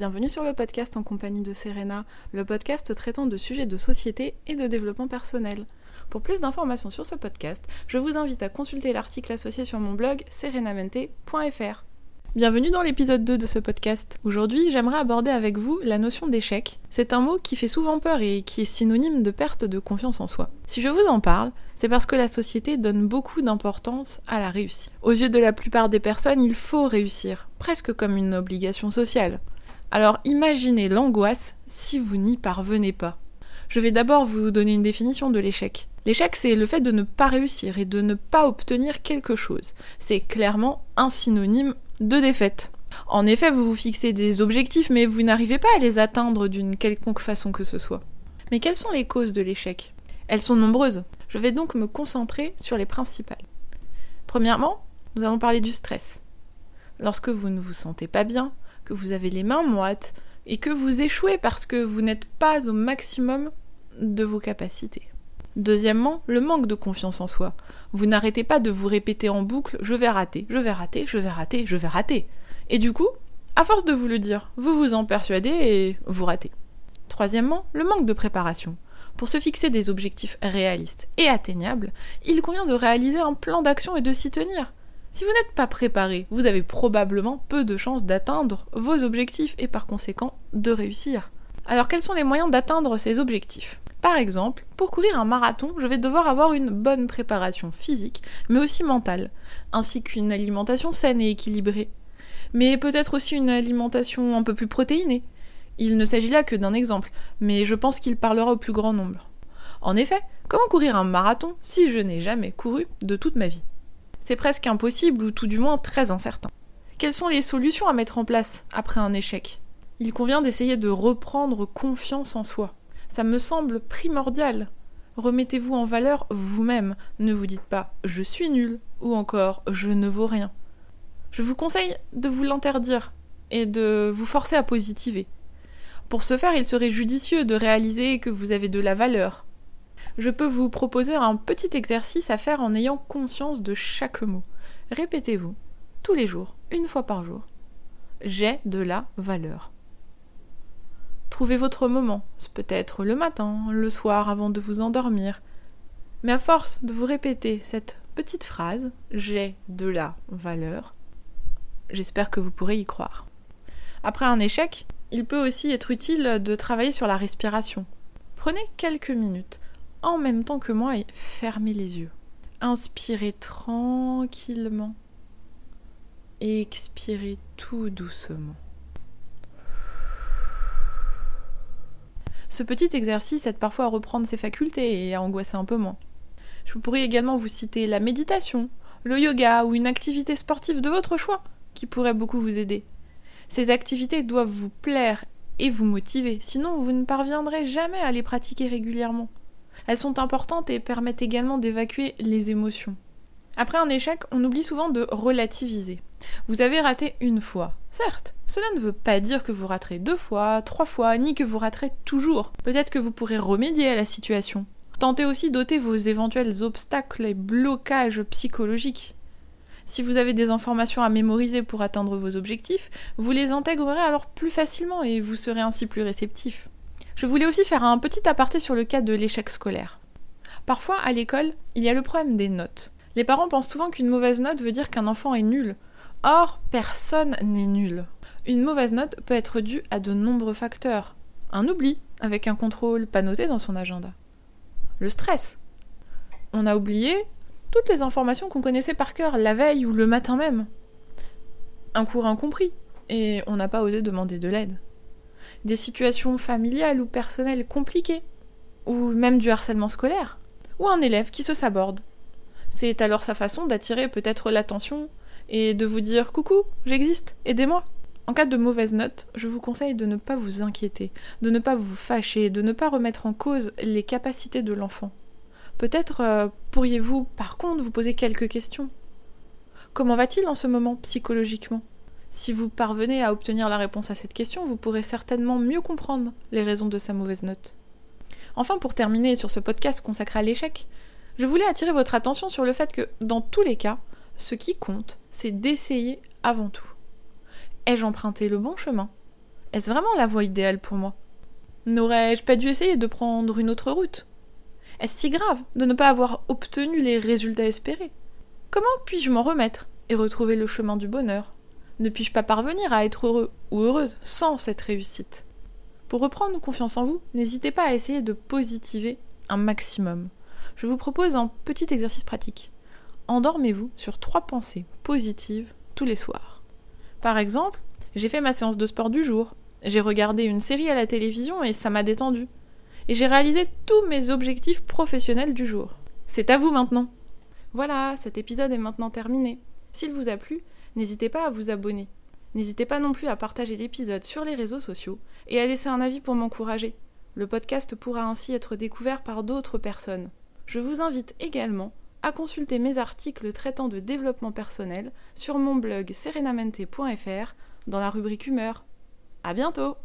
bienvenue sur le podcast en compagnie de Serena, le podcast traitant de sujets de société et de développement personnel. Pour plus d'informations sur ce podcast, je vous invite à consulter l'article associé sur mon blog serenamente.fr. Bienvenue dans l'épisode 2 de ce podcast. Aujourd'hui, j'aimerais aborder avec vous la notion d'échec. C'est un mot qui fait souvent peur et qui est synonyme de perte de confiance en soi. Si je vous en parle, c'est parce que la société donne beaucoup d'importance à la réussite. Aux yeux de la plupart des personnes, il faut réussir, presque comme une obligation sociale. Alors imaginez l'angoisse si vous n'y parvenez pas. Je vais d'abord vous donner une définition de l'échec. L'échec, c'est le fait de ne pas réussir et de ne pas obtenir quelque chose. C'est clairement un synonyme de défaite. En effet, vous vous fixez des objectifs, mais vous n'arrivez pas à les atteindre d'une quelconque façon que ce soit. Mais quelles sont les causes de l'échec? Elles sont nombreuses. Je vais donc me concentrer sur les principales. Premièrement, nous allons parler du stress. Lorsque vous ne vous sentez pas bien, vous avez les mains moites et que vous échouez parce que vous n'êtes pas au maximum de vos capacités. Deuxièmement, le manque de confiance en soi. Vous n'arrêtez pas de vous répéter en boucle je vais rater, je vais rater, je vais rater, je vais rater. Et du coup, à force de vous le dire, vous vous en persuadez et vous ratez. Troisièmement, le manque de préparation. Pour se fixer des objectifs réalistes et atteignables, il convient de réaliser un plan d'action et de s'y tenir. Si vous n'êtes pas préparé, vous avez probablement peu de chances d'atteindre vos objectifs et par conséquent de réussir. Alors quels sont les moyens d'atteindre ces objectifs? Par exemple, pour courir un marathon, je vais devoir avoir une bonne préparation physique, mais aussi mentale, ainsi qu'une alimentation saine et équilibrée. Mais peut-être aussi une alimentation un peu plus protéinée. Il ne s'agit là que d'un exemple, mais je pense qu'il parlera au plus grand nombre. En effet, comment courir un marathon si je n'ai jamais couru de toute ma vie? C'est presque impossible, ou tout du moins très incertain. Quelles sont les solutions à mettre en place après un échec? Il convient d'essayer de reprendre confiance en soi. Ça me semble primordial. Remettez-vous en valeur vous-même. Ne vous dites pas je suis nul ou encore je ne vaux rien. Je vous conseille de vous l'interdire et de vous forcer à positiver. Pour ce faire, il serait judicieux de réaliser que vous avez de la valeur. Je peux vous proposer un petit exercice à faire en ayant conscience de chaque mot. Répétez-vous, tous les jours, une fois par jour. J'ai de la valeur. Trouvez votre moment, peut-être le matin, le soir avant de vous endormir. Mais à force de vous répéter cette petite phrase, j'ai de la valeur, j'espère que vous pourrez y croire. Après un échec, il peut aussi être utile de travailler sur la respiration. Prenez quelques minutes, en même temps que moi, et fermez les yeux. Inspirez tranquillement. Et expirez tout doucement. Ce petit exercice aide parfois à reprendre ses facultés et à angoisser un peu moins. Je pourrais également vous citer la méditation, le yoga ou une activité sportive de votre choix qui pourrait beaucoup vous aider. Ces activités doivent vous plaire et vous motiver, sinon vous ne parviendrez jamais à les pratiquer régulièrement. Elles sont importantes et permettent également d'évacuer les émotions. Après un échec, on oublie souvent de relativiser. Vous avez raté une fois, certes, cela ne veut pas dire que vous raterez deux fois, trois fois, ni que vous raterez toujours. Peut-être que vous pourrez remédier à la situation. Tentez aussi d'ôter vos éventuels obstacles et blocages psychologiques. Si vous avez des informations à mémoriser pour atteindre vos objectifs, vous les intégrerez alors plus facilement et vous serez ainsi plus réceptif. Je voulais aussi faire un petit aparté sur le cas de l'échec scolaire. Parfois, à l'école, il y a le problème des notes. Les parents pensent souvent qu'une mauvaise note veut dire qu'un enfant est nul. Or, personne n'est nul. Une mauvaise note peut être due à de nombreux facteurs. Un oubli, avec un contrôle pas noté dans son agenda. Le stress. On a oublié toutes les informations qu'on connaissait par cœur la veille ou le matin même. Un cours incompris, et on n'a pas osé demander de l'aide. Des situations familiales ou personnelles compliquées, ou même du harcèlement scolaire, ou un élève qui se saborde. C'est alors sa façon d'attirer peut-être l'attention et de vous dire Coucou, j'existe, aidez-moi. En cas de mauvaise note, je vous conseille de ne pas vous inquiéter, de ne pas vous fâcher, de ne pas remettre en cause les capacités de l'enfant. Peut-être euh, pourriez-vous, par contre, vous poser quelques questions. Comment va-t-il en ce moment psychologiquement? Si vous parvenez à obtenir la réponse à cette question, vous pourrez certainement mieux comprendre les raisons de sa mauvaise note. Enfin, pour terminer sur ce podcast consacré à l'échec, je voulais attirer votre attention sur le fait que, dans tous les cas, ce qui compte, c'est d'essayer avant tout. Ai-je emprunté le bon chemin? Est-ce vraiment la voie idéale pour moi? N'aurais-je pas dû essayer de prendre une autre route? Est-ce si grave de ne pas avoir obtenu les résultats espérés? Comment puis-je m'en remettre et retrouver le chemin du bonheur? Ne puis-je pas parvenir à être heureux ou heureuse sans cette réussite? Pour reprendre confiance en vous, n'hésitez pas à essayer de positiver un maximum. Je vous propose un petit exercice pratique. Endormez-vous sur trois pensées positives tous les soirs. Par exemple, j'ai fait ma séance de sport du jour, j'ai regardé une série à la télévision et ça m'a détendu. Et j'ai réalisé tous mes objectifs professionnels du jour. C'est à vous maintenant. Voilà, cet épisode est maintenant terminé. S'il vous a plu, n'hésitez pas à vous abonner. N'hésitez pas non plus à partager l'épisode sur les réseaux sociaux et à laisser un avis pour m'encourager. Le podcast pourra ainsi être découvert par d'autres personnes. Je vous invite également à consulter mes articles traitant de développement personnel sur mon blog serenamente.fr dans la rubrique humeur. À bientôt!